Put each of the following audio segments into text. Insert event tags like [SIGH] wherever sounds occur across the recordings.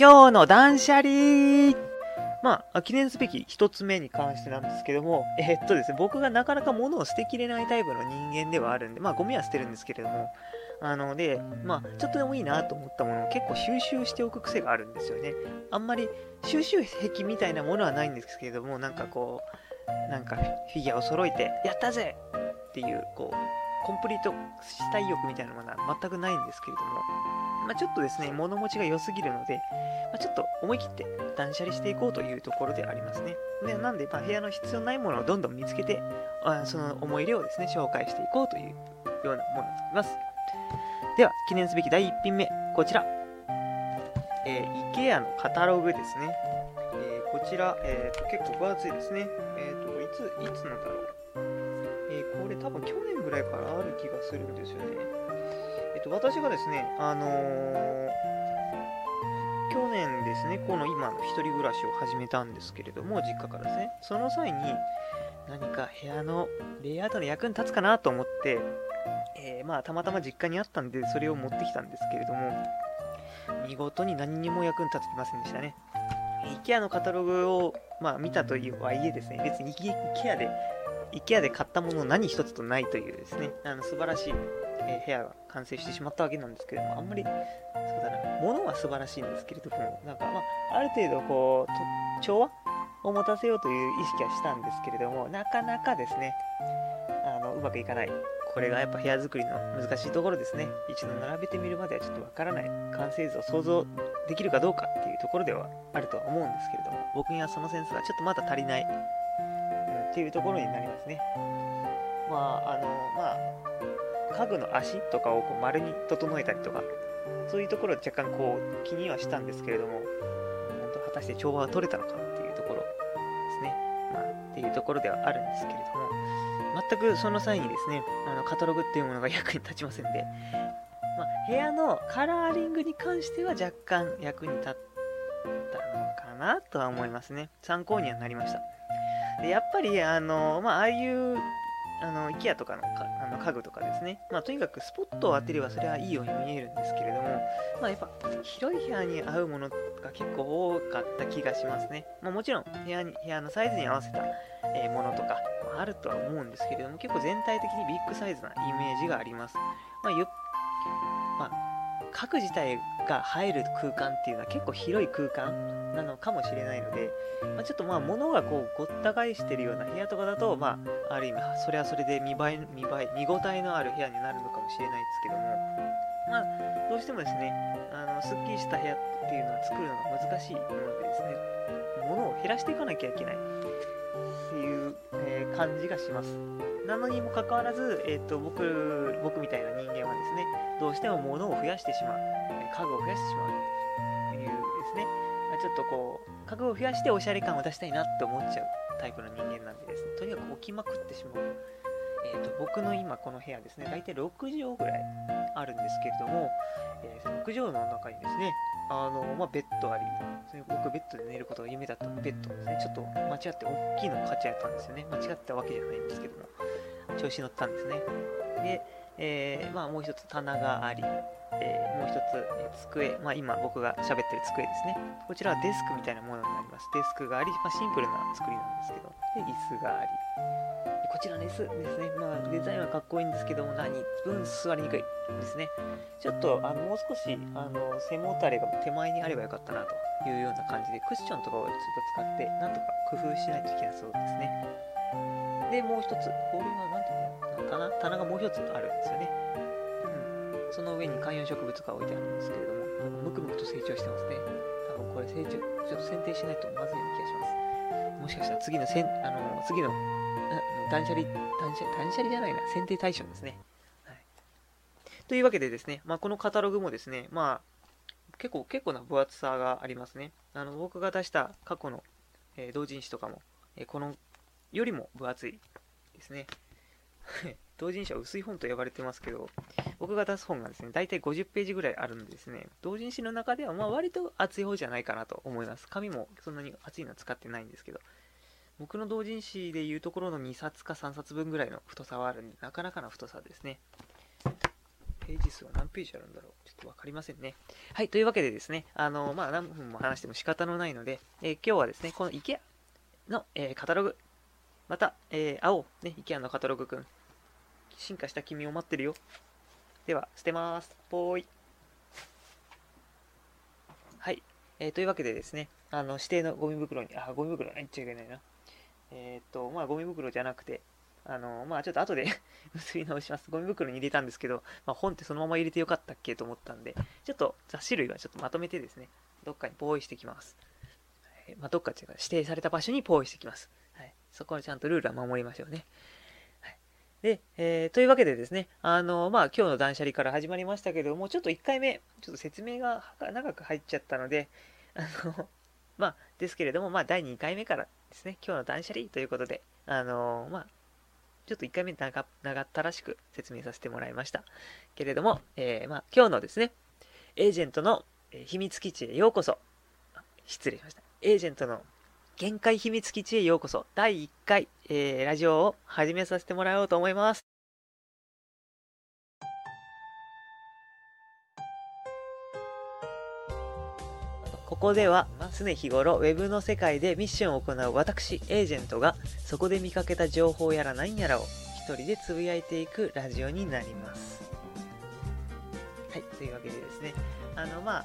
今日の断捨離まあ、記念すべき一つ目に関してなんですけども、えー、っとですね、僕がなかなか物を捨てきれないタイプの人間ではあるんで、まあ、ゴミは捨てるんですけれども、あので、まあ、ちょっとでもいいなと思ったものを結構収集しておく癖があるんですよね。あんまり収集癖みたいなものはないんですけれども、なんかこう、なんかフィギュアを揃えて、やったぜっていう、こう、コンプリートしたい欲みたいなものは全くないんですけれども、まあ、ちょっとですね、物持ちが良すぎるので、まあ、ちょっと思い切って断捨離していこうというところでありますね。でなんで、ま、部屋の必要ないものをどんどん見つけて、あその思い入れをですね、紹介していこうというようなものになります。では、記念すべき第1品目、こちら。えー、IKEA のカタログですね。えー、こちら、えーと、結構分厚いですね。えっ、ー、と、いつ、いつのだろう。えー、これ多分去年ぐらいからある気がするんですよね。えっ、と、私がですね、あの去年ですね、この今の一人暮らしを始めたんですけれども、実家からですね、その際に何か部屋のレイアウトの役に立つかなと思って、えー、まあ、たまたま実家にあったんで、それを持ってきたんですけれども、見事に何にも役に立ちませんでしたね。IKEA のカタログを、まあ、見たというはいえですね、別に IKEA で、IKEA で買ったもの何一つとないというですね、あの素晴らしい、えー、部屋が完成してしまったわけなんですけれども、あんまり、そうだな、物は素晴らしいんですけれども、なんか、まあ、ある程度、こう、調和を持たせようという意識はしたんですけれども、なかなかですね、あの、うまくいかない。これがやっぱ部屋作りの難しいところですね。一度並べてみるまではちょっとわからない完成図を想像できるかどうかっていうところではあるとは思うんですけれども、僕にはそのセンスがちょっとまだ足りない、うん、っていうところになりますね。まあ、あの、まあ、家具の足とかをこう丸に整えたりとか、そういうところ若干こう気にはしたんですけれども、本当果たして調和が取れたのかっていうところですね。まあ、っていうところではあるんですけれども、全くその際にですね、あのカタログっていうものが役に立ちませんで、まあ、部屋のカラーリングに関しては若干役に立ったのかなとは思いますね。参考にはなりました。でやっぱり、あの、ま、ああいうあの、IKEA とかのかあの家具とかですね。まあ、とにかくスポットを当てればそれはいいように見えるんですけれども、まあ、やっぱ広い部屋に合うものが結構多かった気がしますね。まあ、もちろん部屋に、部屋のサイズに合わせた、え、ものとか、まあ、るとは思うんですけれども、結構全体的にビッグサイズなイメージがあります。まあ、ゆっ、家具自体が入る空間っていうのは結構広い空間なのかもしれないので、まあ、ちょっとまあ物がこうごった返してるような部屋とかだと、まあ、ある意味それはそれで見栄え見栄え見応えのある部屋になるのかもしれないですけども。まあどうしてもですねあのすっきりした部屋っていうのは作るのが難しいものでですね物を減らしていかなきゃいけないっていう、えー、感じがしますなのにもかかわらず、えーと、僕僕みたいな人間はですねどうしても物を増やしてしまう。家具を増やしてしまうというですね。ちょっとこう家具を増やしておしゃれ感を出したいなって思っちゃうタイプの人間なんでですね。とにかく置きまくってしまう。えーと、僕の今この部屋ですね、大体6畳ぐらいあるんですけれども、えー、6畳の中にですね、あのまあ、ベッドあり、それ僕ベッドで寝ることが夢だったベッドですね、ちょっと間違って大きいのを買っちゃったんですよね。間違ったわけじゃないんですけども、調子乗ったんですね。で、えー、まあ、もう一つ棚があり、えー、もう一つ、机、まあ、今僕が喋ってる机ですね。こちらはデスクみたいなものになります。デスクがあり、まあ、シンプルな作りなんですけど、で、椅子があり。こちらの椅子ですね。まあ、デザインはかっこいいんですけども、何？分座りにくいですね。ちょっと、あの、もう少し、あの、背もたれが手前にあればよかったなというような感じで、クッションとかをちょっと使って、なんとか工夫しないといけなそうですね。で、もう一つ、これは棚棚がもう一つあるんですよね。うん。その上に観葉植物が置いてあるんですけれども、むくむくと成長してますね。多分これ成長、ちょっと剪定しないとまずいような気がします。もしかしたら次のせん、あの、次の断捨離、断捨断捨離じゃないな、選定対象ですね。はい、というわけでですね、まあ、このカタログもですね、まあ、結構、結構な分厚さがありますね。あの、僕が出した過去の、えー、同人誌とかも、えー、このよりも分厚いですね。[LAUGHS] 同人誌は薄い本と呼ばれてますけど、僕が出す本がですね、大体50ページぐらいあるんでですね、同人誌の中ではまあ割と厚い方じゃないかなと思います。紙もそんなに厚いのは使ってないんですけど、僕の同人誌でいうところの2冊か3冊分ぐらいの太さはあるんで、なかなかな太さですね。ページ数は何ページあるんだろうちょっとわかりませんね。はい、というわけでですね、あの、まあ、何分も話しても仕方のないので、えー、今日はですね、この IKEA の、えー、カタログ、また、えー、青、ね、IKEA のカタログくん、進化した君を待ってるよ。では、捨てます。ぽーい。はい、えー、というわけでですね、あの、指定のゴミ袋に、あ、ゴミ袋、言っちゃいけないな。えっと、まあ、ゴミ袋じゃなくて、あの、まあ、ちょっと後で [LAUGHS] 結び直します。ゴミ袋に入れたんですけど、まあ、本ってそのまま入れてよかったっけと思ったんで、ちょっと雑誌類はちょっとまとめてですね、どっかにポイしてきます。はい、まあ、どっかっていうか指定された場所にポイしてきます。はい。そこはちゃんとルールは守りましょうね。で、えー、というわけでですね、あの、まあ、今日の断捨離から始まりましたけども、ちょっと1回目、ちょっと説明が長く入っちゃったので、あの、まあ、ですけれども、まあ、第2回目からですね、今日の断捨離ということで、あのまあ、ちょっと1回目長長ったらしく説明させてもらいました。けれども、えー、まあ、今日のですね、エージェントの秘密基地へようこそ。失礼しました。エージェントの限界秘密基地へようこそ。第1回、えー、ラジオを始めさせてもらおうと思います。ここでは常日頃 Web の世界でミッションを行う私エージェントがそこで見かけた情報やら何やらを一人でつぶやいていくラジオになります。はい、というわけでですね、あのまあ、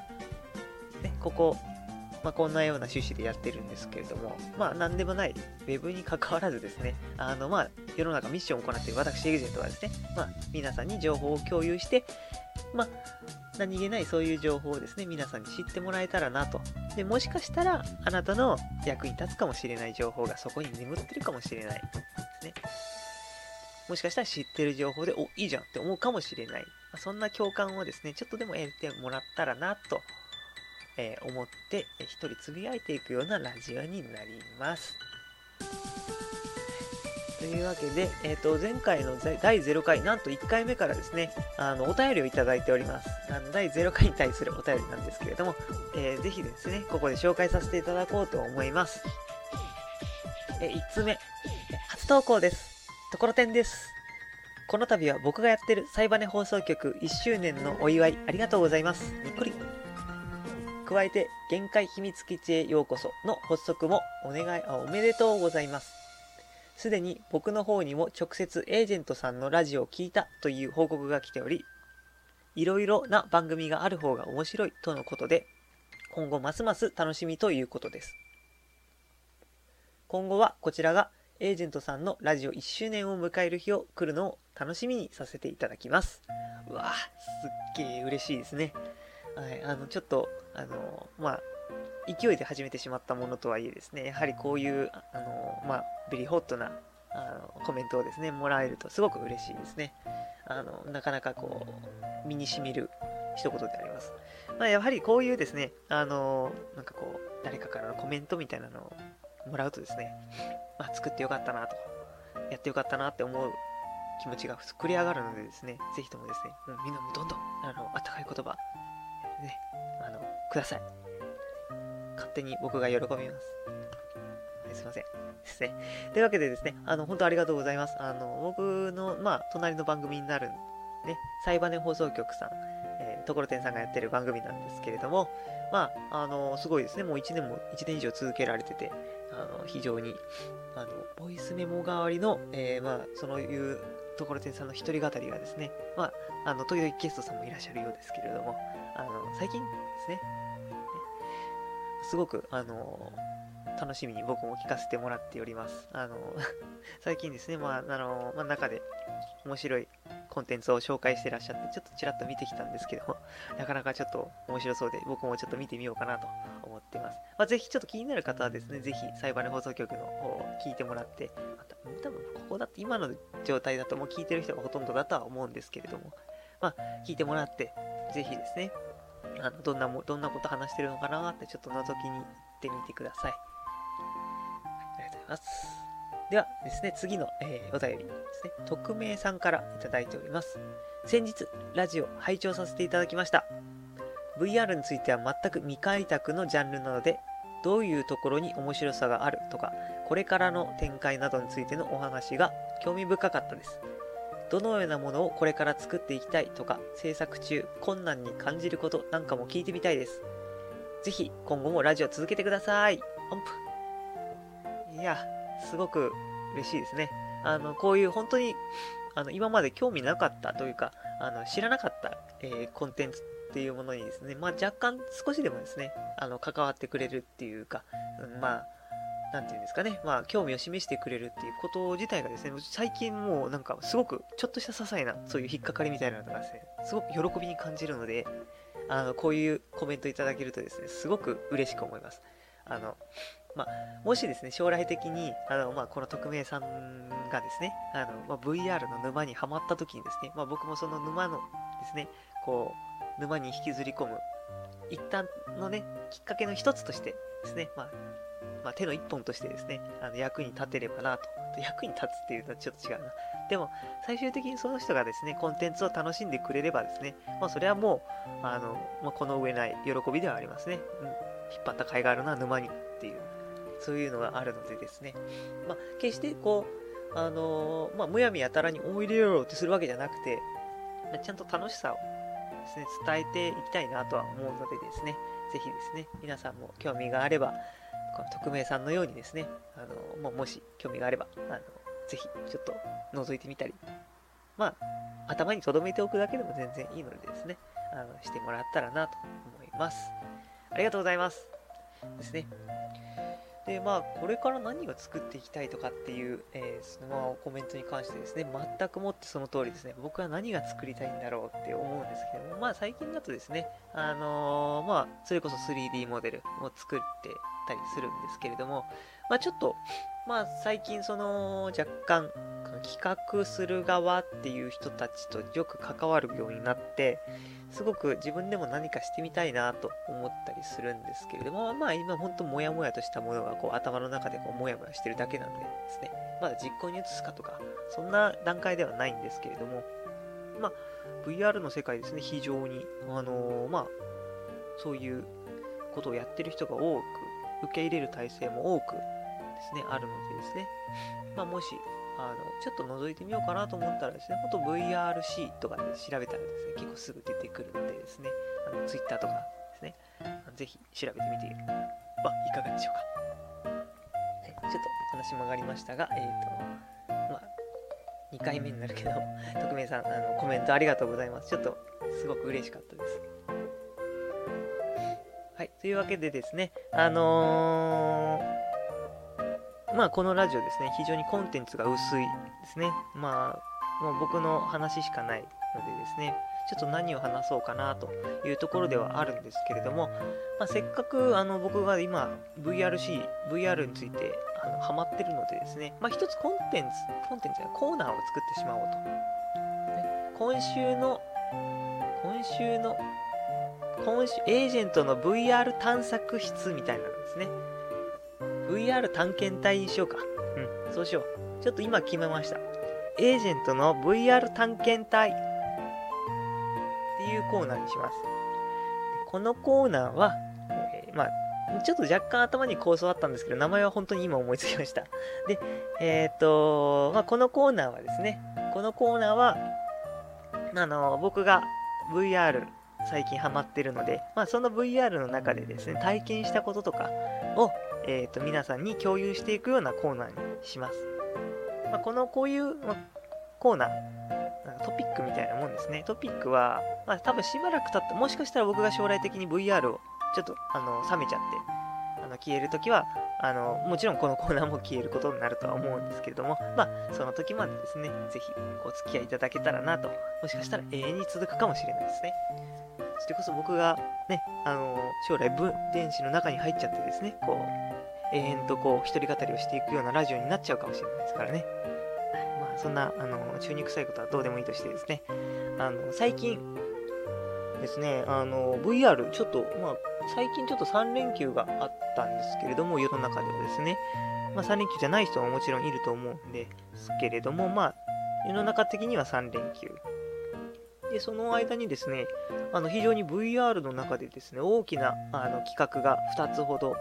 ね、ここ、まあ、こんなような趣旨でやってるんですけれども、まあ、なんでもない Web に関わらずですね、あのまあ、世の中ミッションを行っている私エージェントはですね、まあ、皆さんに情報を共有して、まあ、何気ないそういう情報をですね、皆さんに知ってもらえたらなと。で、もしかしたら、あなたの役に立つかもしれない情報がそこに眠ってるかもしれないですね。もしかしたら知ってる情報で、お、いいじゃんって思うかもしれない。そんな共感をですね、ちょっとでも得てもらったらなと、えー、思って、一人つぶやいていくようなラジオになります。というわけで、えっ、ー、と、前回の第0回、なんと1回目からですね、あの、お便りをいただいております。あの、第0回に対するお便りなんですけれども、えー、ぜひですね、ここで紹介させていただこうと思います。え1つ目、初投稿です。ところてんです。この度は僕がやってるサイバネ放送局1周年のお祝いありがとうございます。にっこり。加えて、限界秘密基地へようこその発足もお願い、あ、おめでとうございます。すでに僕の方にも直接エージェントさんのラジオを聞いたという報告が来ており、いろいろな番組がある方が面白いとのことで、今後ますます楽しみということです。今後はこちらがエージェントさんのラジオ1周年を迎える日を来るのを楽しみにさせていただきます。うわすっげえ嬉しいですね。はい、あの、ちょっと、あの、まあ、勢いで始めてしまったものとはいえですね、やはりこういう、あの、まあ、ベリーホットなあのコメントをですね、もらえるとすごく嬉しいですね。あの、なかなかこう、身に染みる一言であります。まあ、やはりこういうですね、あの、なんかこう、誰かからのコメントみたいなのをもらうとですね、まあ、作ってよかったなと、やってよかったなって思う気持ちが膨れ上がるのでですね、ぜひともですね、うん、みんなもどんどん、あの、あったかい言葉、ね、あの、ください。勝手に僕が喜びます。はい、すいません。ですね。というわけでですね、あの、本当ありがとうございます。あの、僕の、まあ、隣の番組になる、ね、サイバネ放送局さん、えー、ところてんさんがやってる番組なんですけれども、まあ、あの、すごいですね。もう1年も、1年以上続けられてて、あの、非常に、あの、ボイスメモ代わりの、えー、まあ、そういうところてんさんの一人語りがですね、まあ、あの、時々ゲストさんもいらっしゃるようですけれども、あの、最近ですね、すごく、あの楽しみに僕も聞かせてもらっております。あの [LAUGHS] 最近ですね、まあ、あのまあ、中で面白いコンテンツを紹介してらっしゃって、ちょっとちらっと見てきたんですけども、[LAUGHS] なかなかちょっと面白そうで、僕もちょっと見てみようかなと思ってます。まあ、ぜひちょっと気になる方はですね、ぜひサイバル放送局の方を聞いてもらって、また多分ここだって今の状態だともう聞いてる人がほとんどだとは思うんですけれども、まあ、聞いてもらって、ぜひですね、あのどんなも、どんなこと話してるのかなってちょっと覗きに行ってみてください。ありがとうございます。ではですね、次の、えー、お便りですね、匿名さんからいただいております。先日、ラジオ拝聴させていただきました。VR については全く未開拓のジャンルなので、どういうところに面白さがあるとか、これからの展開などについてのお話が興味深かったです。どのようなものをこれから作っていきたいとか、制作中、困難に感じることなんかも聞いてみたいです。ぜひ、今後もラジオ続けてください。音符。いや、すごく嬉しいですね。あの、こういう本当に、あの、今まで興味なかったというか、あの、知らなかった、えー、コンテンツっていうものにですね、まあ、若干少しでもですね、あの、関わってくれるっていうか、うん、まあ、なんていうんですかね、まあ、興味を示してくれるっていうこと自体がですね、最近もうなんかすごくちょっとした些細な、そういう引っかかりみたいなのがですね、すごく喜びに感じるので、あの、こういうコメントいただけるとですね、すごく嬉しく思います。あの、まあ、もしですね、将来的に、あの、まあ、この匿名さんがですね、あの、まあ、VR の沼にはまった時にですね、まあ、僕もその沼のですね、こう、沼に引きずり込む、一旦のね、きっかけの一つとしてですね、まあ、まあ、手の一本としてですね、あの役に立てればなと。役に立つっていうのはちょっと違うな。でも、最終的にその人がですね、コンテンツを楽しんでくれればですね、まあ、それはもう、あの、まあ、この上ない喜びではありますね。うん、引っ張った甲斐があるな、沼に、そういうのがあるのでですね、まあ、決してこう、あのー、まあ、むやみやたらにおいでよってするわけじゃなくて、まあ、ちゃんと楽しさをですね、伝えていきたいなとは思うのでですね、ぜひですね、皆さんも興味があれば、この匿名さんのようにですね、あのももし興味があれば、あのぜひちょっと覗いてみたり、まあ、頭に留めておくだけでも全然いいのでですね、あのしてもらったらなと思います。ありがとうございます。ですね。で、まあ、これから何を作っていきたいとかっていう、えー、その、コメントに関してですね、全くもってその通りですね、僕は何が作りたいんだろうって思うんですけども、まあ、最近だとですね、あのー、まあ、それこそ 3D モデルを作ってたりするんですけれども、まあ、ちょっと、まあ、最近その、若干、企画する側っていう人たちとよく関わるようになって、すごく自分でも何かしてみたいなと思ったりするんですけれども、まあ今ほんとモヤモヤとしたものがこう頭の中でこうモヤモヤしてるだけなんでですね、まだ実行に移すかとか、そんな段階ではないんですけれども、まあ VR の世界ですね、非常に、あのー、まあそういうことをやってる人が多く、受け入れる体制も多くですね、あるのでですね、まあもしあの、ちょっと覗いてみようかなと思ったらですね、ほんと VRC とかで調べたらですね、結構すぐ出てくるのでですね、あの Twitter とかですね、ぜひ調べてみてはいかがでしょうか。ちょっと話曲がりましたが、えっ、ー、と、まあ、2回目になるけど、[LAUGHS] 匿名さん、あのコメントありがとうございます。ちょっと、すごく嬉しかったです。はい、というわけでですね、あのーまあこのラジオですね、非常にコンテンツが薄いですね。まあ、もう僕の話しかないのでですね、ちょっと何を話そうかなというところではあるんですけれども、まあ、せっかくあの僕が今 VRC、VR についてあのハマってるのでですね、まあ一つコンテンツ、コンテンツやコーナーを作ってしまおうと。今週の、今週の、今週、エージェントの VR 探索室みたいなのですね。VR 探検隊にしようか。うん、そうしよう。ちょっと今決めました。エージェントの VR 探検隊っていうコーナーにします。このコーナーは、えー、まあ、ちょっと若干頭に構想あったんですけど、名前は本当に今思いつきました。で、えっ、ー、と、まあ、このコーナーはですね、このコーナーは、あの、僕が VR 最近ハマってるので、まあ、その VR の中でですね、体験したこととかを、えーと、皆さんに共有していくようなコーナーにします。まあ、このこういう、まあ、コーナー、トピックみたいなもんですね。トピックは、まあ、多分しばらく経って、もしかしたら僕が将来的に VR をちょっとあの冷めちゃって、あの消えるときはあの、もちろんこのコーナーも消えることになるとは思うんですけれども、まあ、その時までですね、ぜひお付き合いいただけたらなと、もしかしたら永遠に続くかもしれないですね。それこそ僕がね、あの、将来分電子の中に入っちゃってですね、こう、永遠とこう、一人語りをしていくようなラジオになっちゃうかもしれないですからね。まあ、そんな、あの、中に臭いことはどうでもいいとしてですね、あの、最近ですね、あの、VR、ちょっと、まあ、最近ちょっと3連休があったんですけれども、世の中ではですね、まあ、3連休じゃない人ももちろんいると思うんですけれども、まあ、世の中的には3連休。で、その間にですね、あの、非常に VR の中でですね、大きなあの企画が2つほど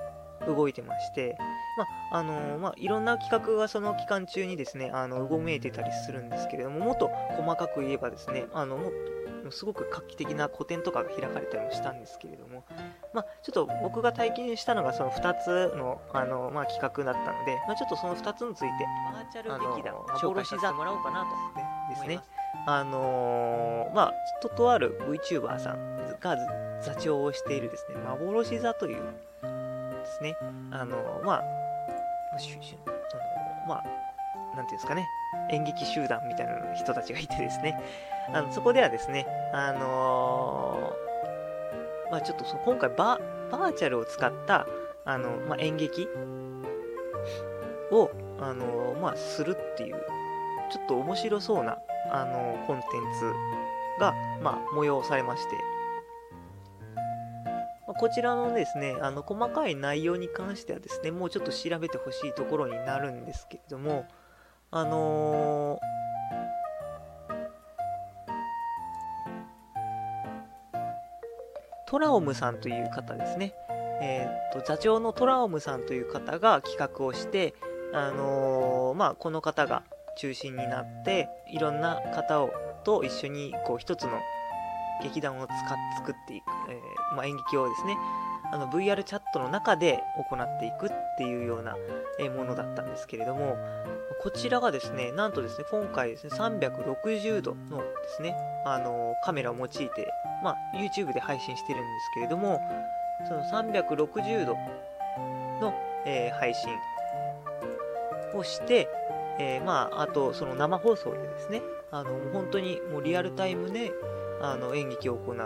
動いてまして、まああのまあ、いろんな企画がその期間中にですねあのうごめいてたりするんですけれどももっと細かく言えばですねあのもすごく画期的な個展とかが開かれたりもしたんですけれども、まあ、ちょっと僕が体験したのがその2つのあの、まあ、企画だったので、まあ、ちょっとその2つについてバーチャル劇団紹介させてもらおうかなとですね。あのーまあ、ととある VTuber さんが座長をしているですね、幻座というですね、あのまあ、あのまあ、なんていうんですかね、演劇集団みたいな人たちがいてですね、あのそこではですね、あのーまあ、ちょっとそ今回バ、バーチャルを使った、あのまあ、演劇を、あのまあ、するっていう、ちょっと面白そうな、あのコンテンツが、まあ、催されまして、こちらのですね、あの細かい内容に関してはですね、もうちょっと調べてほしいところになるんですけれども、あのトラオムさんという方ですね、えー、と座長のトラオムさんという方が企画をして、あのーまあ、この方が中心になっていろんな方をと一緒にこう一つの劇団を使っ作っていく、えーまあ、演劇をですねあの VR チャットの中で行っていくっていうようなものだったんですけれどもこちらがですねなんとですね今回ですね360度のですねあのカメラを用いて、まあ、YouTube で配信してるんですけれどもその360度の、えー配信をして、えーまあ、あとその生放送でですねあの本当にもうリアルタイムであの演劇を行う。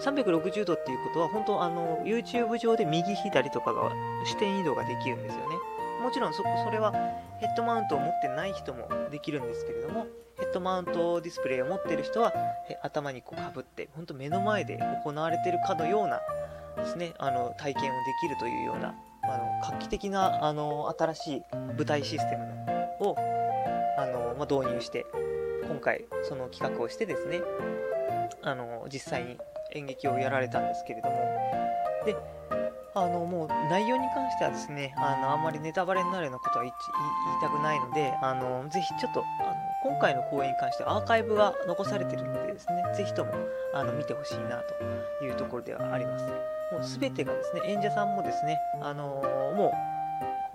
360度っていうことは本当あの YouTube 上で右左とかが視点移動ができるんですよね。もちろんそそれはヘッドマウントを持ってない人もできるんですけれどもヘッドマウントディスプレイを持ってる人は頭にかぶって本当目の前で行われてるかのようなですねあの体験をできるというようなあの画期的なあの新しい舞台システムをあの、まあ、導入して今回その企画をしてですねあの実際に演劇をやられたんですけれども。であのもう内容に関してはですねあのあんまりネタバレになるようなことは言いたくないのであのぜひちょっとあの今回の公演に関してはアーカイブが残されてるのでですねぜひともあの見てほしいなというところではあります。もう全てがですね演者さんもですねあのもう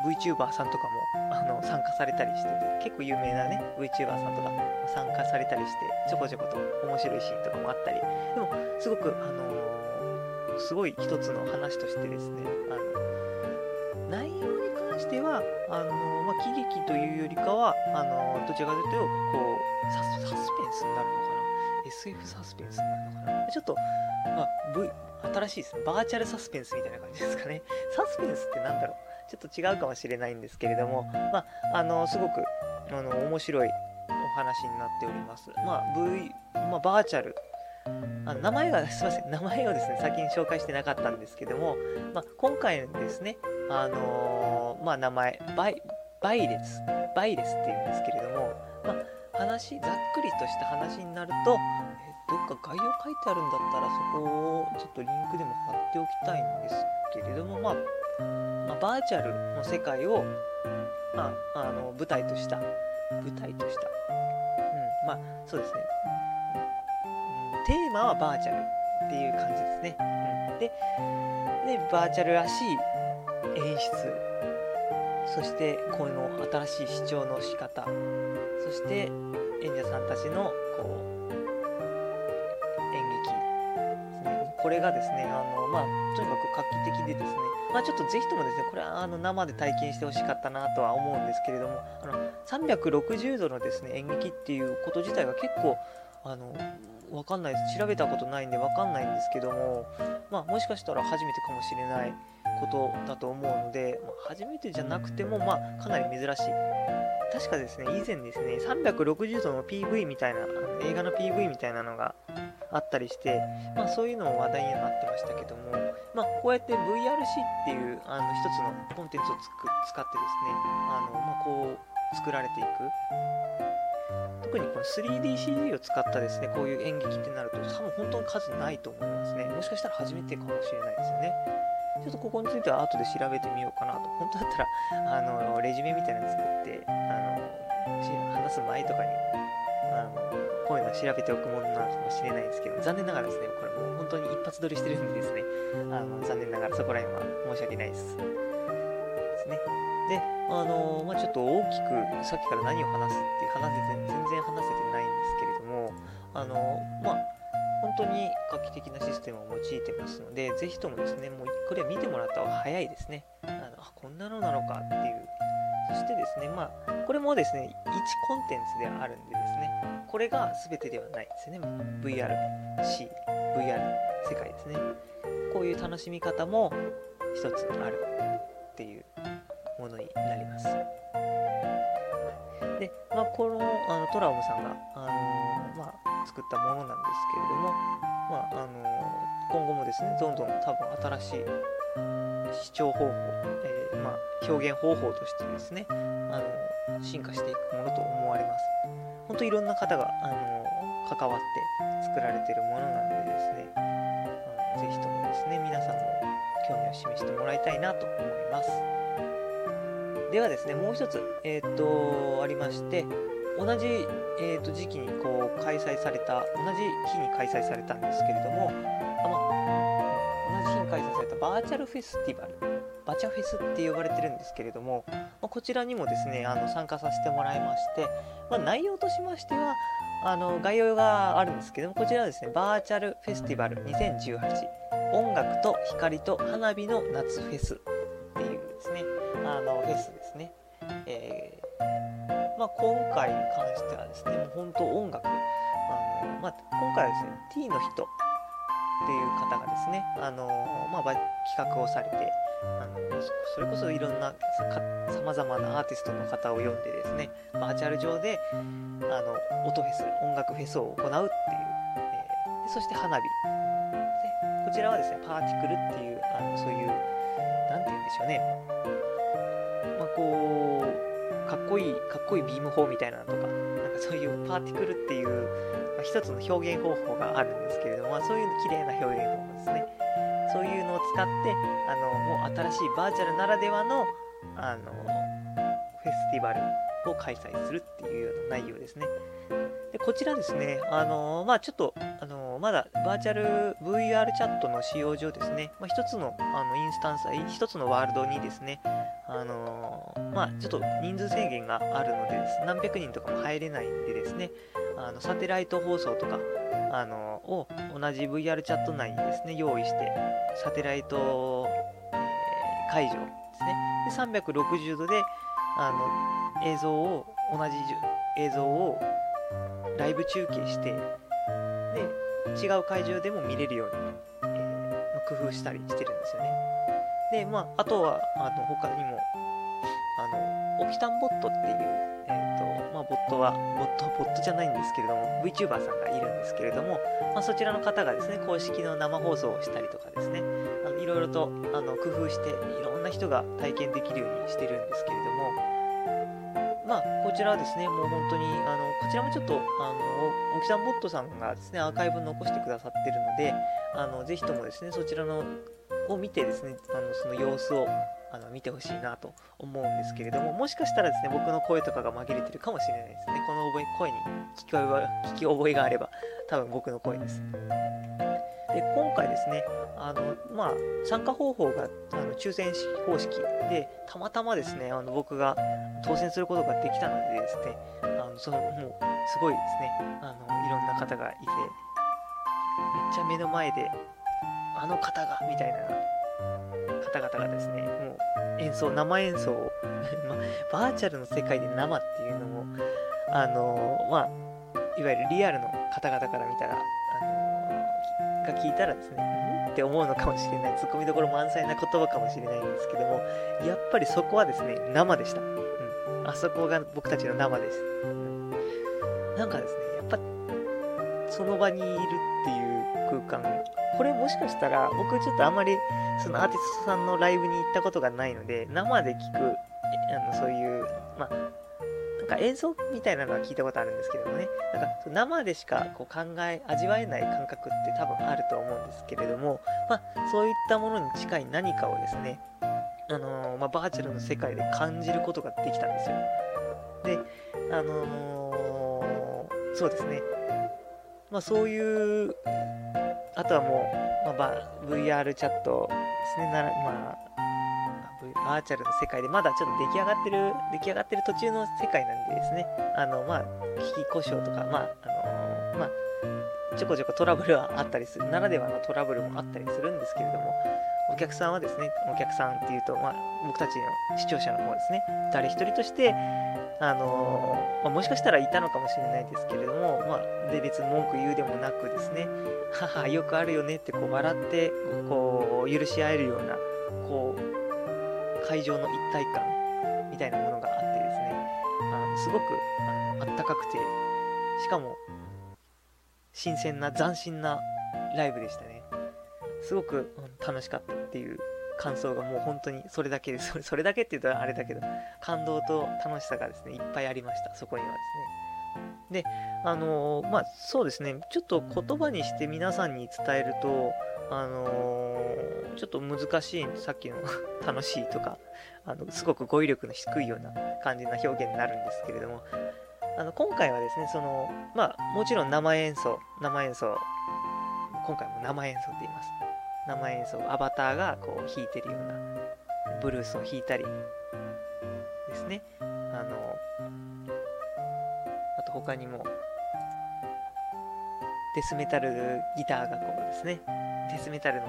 VTuber さんとかもあの参加されたりしてて結構有名なね VTuber さんとか参加されたりしてちょこちょこと面白いシーンとかもあったり。でもすごくあのすごい一つの話としてですねあの内容に関してはあの、まあ、喜劇というよりかはあのどちらかというとこうサスサスペンスになるのかな？SF サスペンスになるのかな？ちょっと、まあ、v、新しいですね。バーチャルサスペンスみたいな感じですかね。サスペンスってなんだろう？ちょっと違うかもしれないんですけれども、まあ、あのすごくあの面白いお話になっております。まあ、v まあ、バーチャルあの名前が、すいません、名前をですね、先に紹介してなかったんですけども、まあ、今回ですね、あのーまあ、名前、バイ、バイレス、バイレスっていうんですけれども、まあ、話、ざっくりとした話になると、えどっか概要書いてあるんだったら、そこをちょっとリンクでも貼っておきたいんですけれども、まあ、まあ、バーチャルの世界を、まあ、あの舞台とした、舞台とした、うん、まあ、そうですね、うんテーマはバーチャルっていう感じですね。うん、でで、バーチャルらしい演出、そしてこの新しい視聴の仕方、そして演者さんたちのこうこれがですね、あのまあ、とにかく画期的でですね、まあ、ちょっとぜひともですね、これはあの生で体験してほしかったなとは思うんですけれども、あの360度のですね演劇っていうこと自体が結構あのわかんないです。調べたことないんでわかんないんですけども、まあ、もしかしたら初めてかもしれないことだと思うので、まあ、初めてじゃなくても、まあ、かなり珍しい。確かですね以前ですね360度の PV みたいな映画の PV みたいなのがあったりして、まあ、そういうのも話題にはなってましたけども、まあ、こうやって VRC っていうあの一つのコンテンツをつく使ってですねあの、まあ、こう作られていく。特にこの 3DCG を使ったですねこういう演劇ってなると多分本当に数ないと思いますね。もしかしたら初めてかもしれないですよね。ちょっとここについては後で調べてみようかなと。本当だったら、あの、レジュメみたいなの作って、あの、話す前とかに、あの、こういうの調べておくものなのかもしれないですけど、残念ながらですね、これもう本当に一発撮りしてるんでですね、あの、残念ながらそこら辺は申し訳ないです。ですね。で、あのまあ、ちょっと大きくさっきから何を話すって話せて全然話せてないんですけれども、あのまあ、本当に画期的なシステムを用いてますので、ぜひともですね、もうこれは見てもらった方が早いですね。あのあこんなのなのかっていう。そしてですね、まあ、これもですね、1コンテンツであるんでですね、これが全てではないですね。VR、C、VR 世界ですね。こういう楽しみ方も一つあるっていうものになります。で、まあ、このあのトラウムさんが、あの、まあ、作ったものなんですけれども、まああの、今後もですね、どんどん多分新しい視聴方法、えー、まあ、表現方法としてですね、あの進化していくものと思われます。本当いろんな方が、あの関わって作られているものなのでですね、あのぜひともですね、皆さんも興味を示してもらいたいなと思います。ではですね、もう一つ、えっ、ー、と、ありまして、同じ、えーと、時期にこう開催された、同じ日に開催されたんですけれども、あま、開催されたバーチャルフェスティバル、バチャフェスって呼ばれてるんですけれども、まこちらにもですね、あの参加させてもらいまして、まあ、内容としましては、あの概要があるんですけども、こちらはですね、バーチャルフェスティバル2018、音楽と光と花火の夏フェスっていうですね、あのフェスですね。えー、まあ、今回に関してはですね、もう本当音楽、あのまあ、今回はですね、T の人っていう方がですね、あのまあ、企画をされて、あのそれこそいろんなさまざまなアーティストの方を呼んでですね、バーチャル上であの音フェス、音楽フェスを行うっていう、えー、そして花火で、こちらはですね、パーティクルっていう、あのそういう、なんて言うんでしょうね、まあ、こう、かっこいい、かっこいいビーム砲みたいなのとか、なんかそういうパーティクルっていう、まあ、一つの表現方法があるんですけれども、まあ、そういう綺麗な表現方法ですね。そういうのを使って、あの、もう新しいバーチャルならではの、あの、フェスティバルを開催するっていうような内容ですね。でこちらですね、あのまあ、ちょっと、あのまだバーチャル VR チャットの使用上ですね、まあ、一つのあのインスタンス、一つのワールドにですね、あのまあ、ちょっと人数制限があるので何百人とかも入れないんでですね、あのサテライト放送とか、あのを同じ VR チャット内にですね、用意して、サテライト、えー、会場ですね、で360度であの映像を、同じ映像をライブ中継して、で、違う会場でも見れるように、えー、工夫したりしてるんですよね。で、まあ、あとは、あの、他にも、あの、オキタンボットっていう、ボットは、ボット、ボットじゃないんですけれども、VTuber さんがいるんですけれども、まあ、そちらの方がですね、公式の生放送をしたりとかですね、あのいろいろとあの工夫して、いろんな人が体験できるようにしてるんですけれども、まあ、こちらはですね、もう本当に、あの、こちらもちょっと、あの、オキさんボットさんがですね、アーカイブ残してくださってるので、あの、ぜひともですね、そちらの、を見てですね、あの、その様子を、あの、見てほしいなと思うんですけれども、もしかしたらですね、僕の声とかが紛れてるかもしれないですね。この覚え声に聞き覚え聞き覚えがあれば、多分僕の声です。で今回ですね、あのまあ、参加方法があの抽選方式で、たまたまですね、あの僕が当選することができたのでですね、あのそのもうすごいですねあの、いろんな方がいて、めっちゃ目の前で、あの方がみたいな方々がですね、もう演奏、生演奏を [LAUGHS] まバーチャルの世界で生っていうのも、あのまあ、いわゆるリアルの方々から見たら、が聞いたらですね、ん？って思うのかもしれない、ツッコミどころ満載な言葉かもしれないんですけども、やっぱりそこはですね、生でした。うん。あそこが僕たちの生です。うん。なんかですね、やっぱ、その場にいるっていう空間、これもしかしたら、僕ちょっとあまり、そのアーティストさんのライブに行ったことがないので、生で聞く、あのそういう、まあ、なんか演奏みたいなのは聞いたことあるんですけどもね、なんか生でしかこう考え、味わえない感覚って多分あると思うんですけれども、まあ、そういったものに近い何かをですね、あのー、まあ、バーチャルの世界で感じることができたんですよ。で、あのー、そうですね、まあ、そういう、あとはもう、まあ、VR チャットですね、ならまあ、バーチャルの世界でまだちょっと出来上がってる、出来上がってる途中の世界なんでですね、あの、まあ、機器故障とか、まあ、あの、まあ、ちょこちょこトラブルはあったりする、ならではのトラブルもあったりするんですけれども、お客さんはですね、お客さんっていうと、まあ、僕たちの視聴者の方ですね、誰一人として、あのー、まあ、もしかしたらいたのかもしれないですけれども、まあ、で別に文句言うでもなくですね、はよくあるよねってこう笑って、こう、許し合えるような、こう、会場の一体感みたいなものがあってですね、あのすごくあのあったかくて、しかも、新鮮な斬新なライブでしたね。すごく楽しかったっていう感想がもう本当にそれだけです。[LAUGHS] それだけって言うとあれだけど、感動と楽しさがですね、いっぱいありました。そこにはですね。で、あのー、まあ、そうですね、ちょっと言葉にして皆さんに伝えると、あのー、ちょっと難しい、さっきの [LAUGHS] 楽しいとか、あの、すごく語彙力の低いような感じな表現になるんですけれども、あの、今回はですね、その、まあ、もちろん生演奏、生演奏、今回も生演奏って言います。生演奏アバターがこう弾いてるようなブルースを弾いたりですね。あのあと他にもデスメタルギターがこうですね。デスメタルの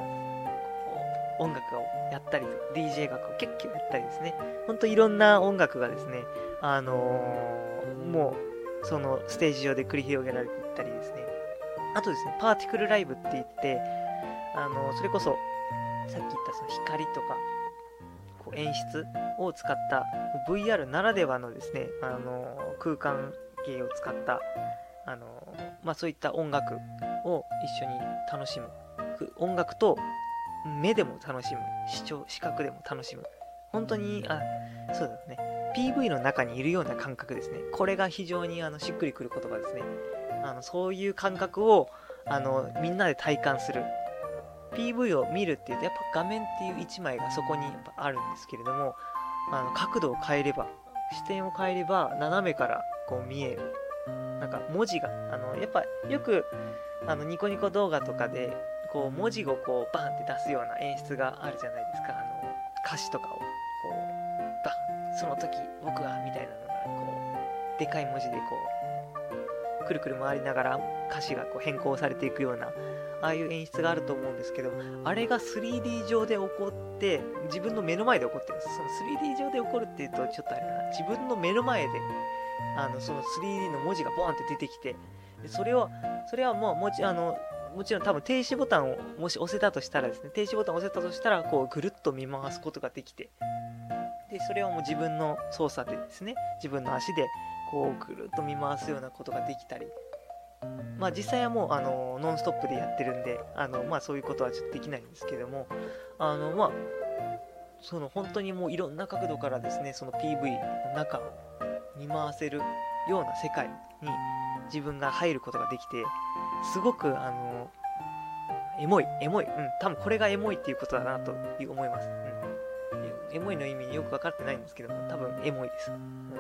音楽をやったりと DJ がこうキュッキュやったりですね。ほんといろんな音楽がですねあのー、もうそのステージ上で繰り広げられていったりですね。あとですねパーティクルライブって言ってあのそれこそさっき言ったその光とかこう演出を使った VR ならではのですねあの空間芸を使ったあの、まあ、そういった音楽を一緒に楽しむ。音楽と目でも楽しむ。視聴視覚でも楽しむ。本当にあそうだね。PV の中にいるような感覚ですね。これが非常にあのしっくりくる言葉ですね。あのそういう感覚をあのみんなで体感する。PV を見るっていうと、やっぱ画面っていう1枚がそこにやっぱあるんですけれども、あの角度を変えれば、視点を変えれば、斜めからこう見える。なんか文字が、あの、やっぱよく、あの、ニコニコ動画とかで、こう文字をこうバンって出すような演出があるじゃないですか。あの、歌詞とかを、こう、バン、その時僕は、みたいなのが、こう、でかい文字でこう、くるくる回りながら歌詞がこう変更されていくようなああいう演出があると思うんですけど、あれが 3D 上で起こって、自分の目の前で起こってるんです。その 3D 上で起こるっていうと、ちょっとあれな、自分の目の前で、あの、その 3D の文字がボーンって出てきて、でそれを、それはもう、もちあの、もちろん多分停止ボタンをもし押せたとしたらですね、停止ボタンを押せたとしたら、こうぐるっと見回すことができて、で、それをもう自分の操作でですね、自分の足でこうぐるっと見回すようなことができたり、まあ実際はもうあのノンストップでやってるんで、あのまあそういうことはちょっとできないんですけども、あのまあ、その本当にもういろんな角度からですね、その PV の中を見回せるような世界に自分が入ることができて、すごくあの、エモい、エモい、うん、多分これがエモいっていうことだなという思います。うん、エモいの意味よく分かってないんですけども、多分エモいです。うん、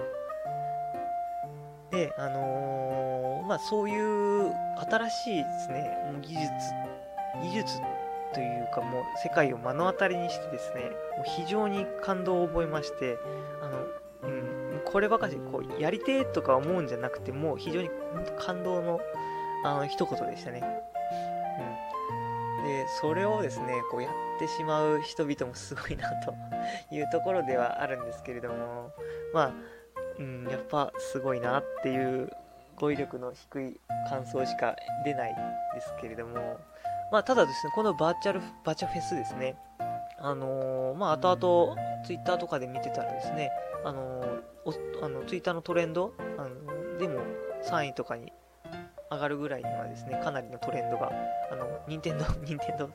で、あのーまあ、そういう新しいですね、技術、技術というかもう世界を目の当たりにしてですね、もう非常に感動を覚えまして、あの、うん、こればかりこうやりてえとか思うんじゃなくて、もう非常に感動のあの一言でしたね。うん。で、それをですね、こうやってしまう人々もすごいなと [LAUGHS] いうところではあるんですけれども、まあ、うん、やっぱすごいなっていう語彙力の低い感想しか出ないですけれども、まあ、ただですね、このバーチャル、バーチャフェスですね、あのー、まあ、後々、ツイッターとかで見てたらですね、あのー、あのツイッターのトレンド、あのでも3位とかに上がるぐらいにはですね、かなりのトレンドが、あの、任天堂、任天堂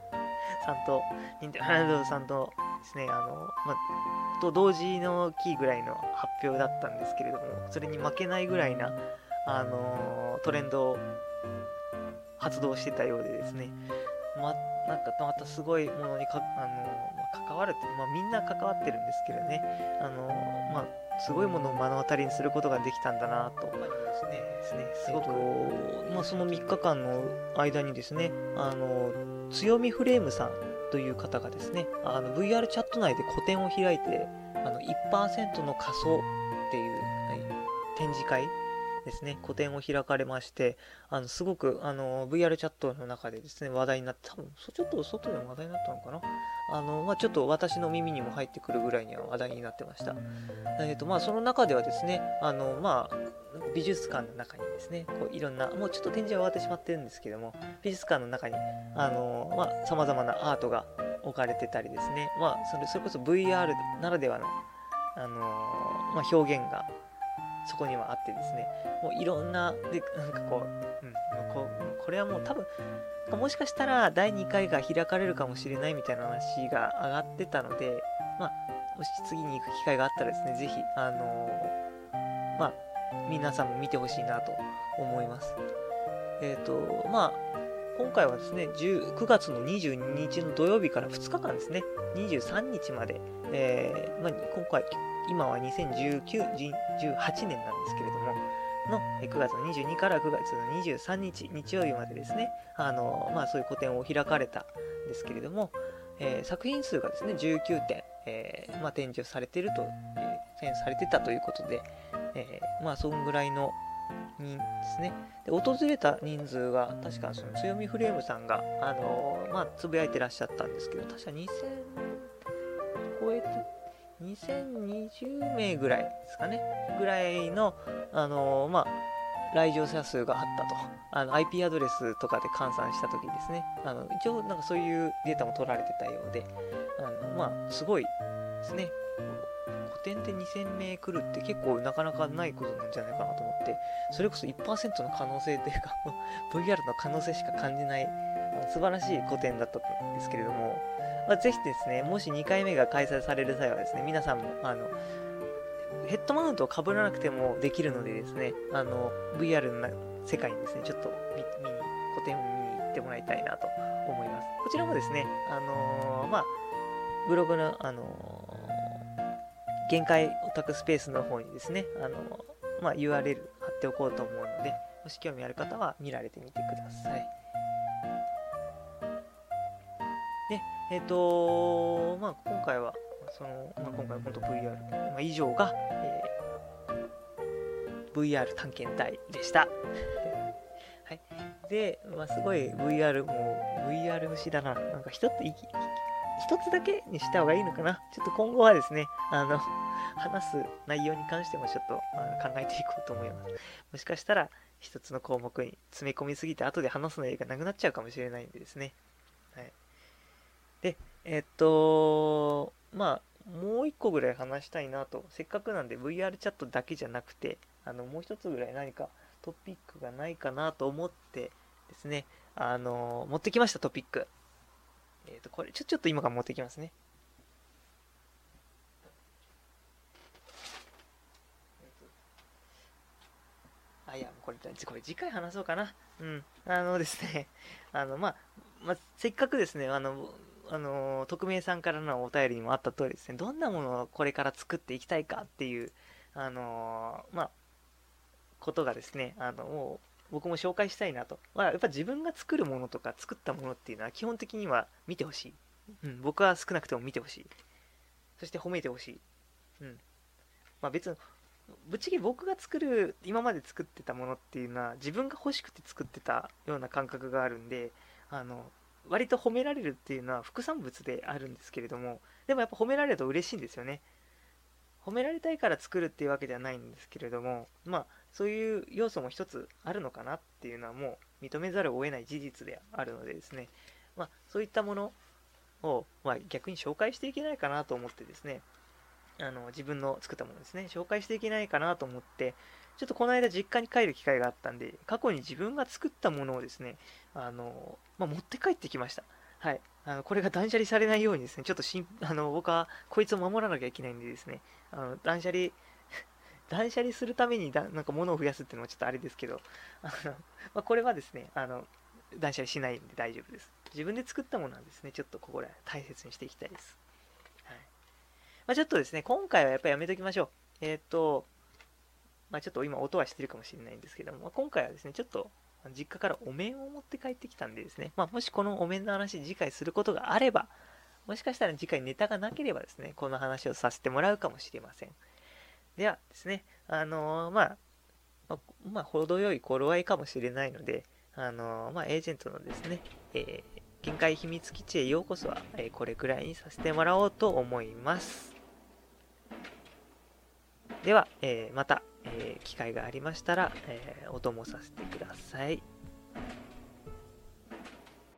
さんと、任天堂さんと、ですね、あの、まあ、と同時の期ぐらいの発表だったんですけれども、それに負けないぐらいな、あのトレンドを発動してたようでですね、ま、なんかまたすごいものにか、あのま関わるって、まあ、みんな関わってるんですけどね、あのまあ、すごいものを目の当たりにすることができたんだなと。ですねすごく、えっとまあ、その3日間の間にですね、あの強みフレームさんという方がですね、あの VR チャット内で個展を開いて、あの1%の仮想っていう、はい、展示会ですね、個展を開かれまして、あのすごくあの VR チャットの中でですね、話題になって、多分ちょっと外でも話題になったのかな？あの、まあ、ちょっと私の耳にも入ってくるぐらいには話題になってました。えーとまあ、その中ではですね、あのまあ、美術館の中にですね、こういろんな、もうちょっと展示は終わってしまってるんですけども、美術館の中に、あのまあ、様々なアートが置かれてたりですね、まあ、それそれこそ VR ならではの、あのまあ、表現がそこにはあってですね、もういろんな、で、なんかこう、うん、ここれはもう多分、もしかしたら第2回が開かれるかもしれないみたいな話が上がってたので、まあ、もし次に行く機会があったらですね、ぜひ、あのー、まあ、皆さんも見てほしいなと思います。えっ、ー、と、まあ、今回はですね、9月の22日の土曜日から2日間ですね、23日まで、えー、まあ、今回、今は2019、18年なんですけれども、の9月の22から9月の23日、日曜日までですね、あの、まあそういう個展を開かれたんですけれども、えー、作品数がですね、19点、えー、まあ展示されていると、えー、展されてたということで、え、まあそんぐらいの人ですね。で、訪れた人数が、確かその強みフレームさんが、あのまあつぶやいてらっしゃったんですけど、確か2000超えて、2020名ぐらいですかね、ぐらいの、あのー、まあ、来場者数があったと。あの、IP アドレスとかで換算したときですね。あの、一応、なんかそういうデータも取られてたようで、あの、まあ、すごいですね。古典で2000名来るって結構なかなかないことなんじゃないかなと思って、それこそ1%の可能性というか [LAUGHS] VR の可能性しか感じない素晴らしい古典だったんですけれども、まあ、ぜひですね、もし2回目が開催される際はですね、皆さんも、あの、ヘッドマウントを被らなくてもできるのでですね、あの、VR の世界にですね、ちょっと見見に、古典を見に行ってもらいたいなと思います。こちらもですね、あのー、まあ、ブログの、あの、限界オタクスペースの方にですね、あの、まあ、URL 貼っておこうと思うので、もし興味ある方は見られてみてください。で、えっ、ー、とまあ、今回は、その、まあ、今回本当 VR、まあ、以上が、えー、VR 探検隊でした。はい。で、まあ、すごい VR、もう VR 節だな。なんか一つ、一つだけにした方がいいのかな。ちょっと今後はですね、あの、話す内容に関してもちょっと考えていこうと思います。もしかしたら、一つの項目に詰め込みすぎて後で話す内容がなくなっちゃうかもしれないんでですね。はい。で、えっと、まあ、もう一個ぐらい話したいなと。せっかくなんで VR チャットだけじゃなくて、あの、もう一つぐらい何かトピックがないかなと思ってですね、あの、持ってきましたトピック。えっ、と、これ、ちょ、ちょっと今から持ってきますね。あ、いや、これ、これ次回話そうかな。うん。あのですね、[LAUGHS] あの、まあ、まあ、せっかくですね、あの、あの匿名さんからのお便りにもあった通りですね、どんなものをこれから作っていきたいかっていう、あのまあ、ことがですね、あの、もう僕も紹介したいなと。まあ、やっぱ自分が作るものとか作ったものっていうのは基本的には見てほしい。うん、僕は少なくとも見てほしい。そして褒めてほしい。うん。まあ別に、ぶっちゃけ僕が作る、今まで作ってたものっていうのは自分が欲しくて作ってたような感覚があるんで、あの、割と褒められるっていうのは副産物であるんですけれども、でもやっぱ褒められると嬉しいんですよね。褒められたいから作るっていうわけではないんですけれども、まあ、そういう要素も一つあるのかなっていうのはもう認めざるを得ない事実であるのでですね、まあ、そういったものを、まあ、逆に紹介していけないかなと思ってですね、あの自分の作ったものですね、紹介していけないかなと思って、ちょっとこの間実家に帰る機会があったんで、過去に自分が作ったものをですね、あの、まあ、持って帰ってきました。はい。あのこれが断捨離されないようにですね、ちょっとしん [LAUGHS] あの僕はこいつを守らなきゃいけないんでですね、あの断捨離、断捨離するためにだなんか物を増やすっていうのはちょっとあれですけど、[LAUGHS] あのまあ、これはですね、あの断捨離しないんで大丈夫です。自分で作ったものはですね、ちょっとここら大切にしていきたいです。はいまあ、ちょっとですね、今回はやっぱりやめときましょう。えっ、ー、と、まあ、ちょっと今音はしてるかもしれないんですけどもま、今回はですね、ちょっと実家からお面を持って帰ってきたんでですね、まあ、もしこのお面の話次回することがあれば、もしかしたら次回ネタがなければですね、この話をさせてもらうかもしれません。ではですね、あのー、まあ、まあ、まあ、程よい頃合いかもしれないので、あのー、まあ、エージェントのですね、えー、限界秘密基地へようこそは、えこれくらいにさせてもらおうと思います。では、えまた、え機会がありましたら、えお供させてください。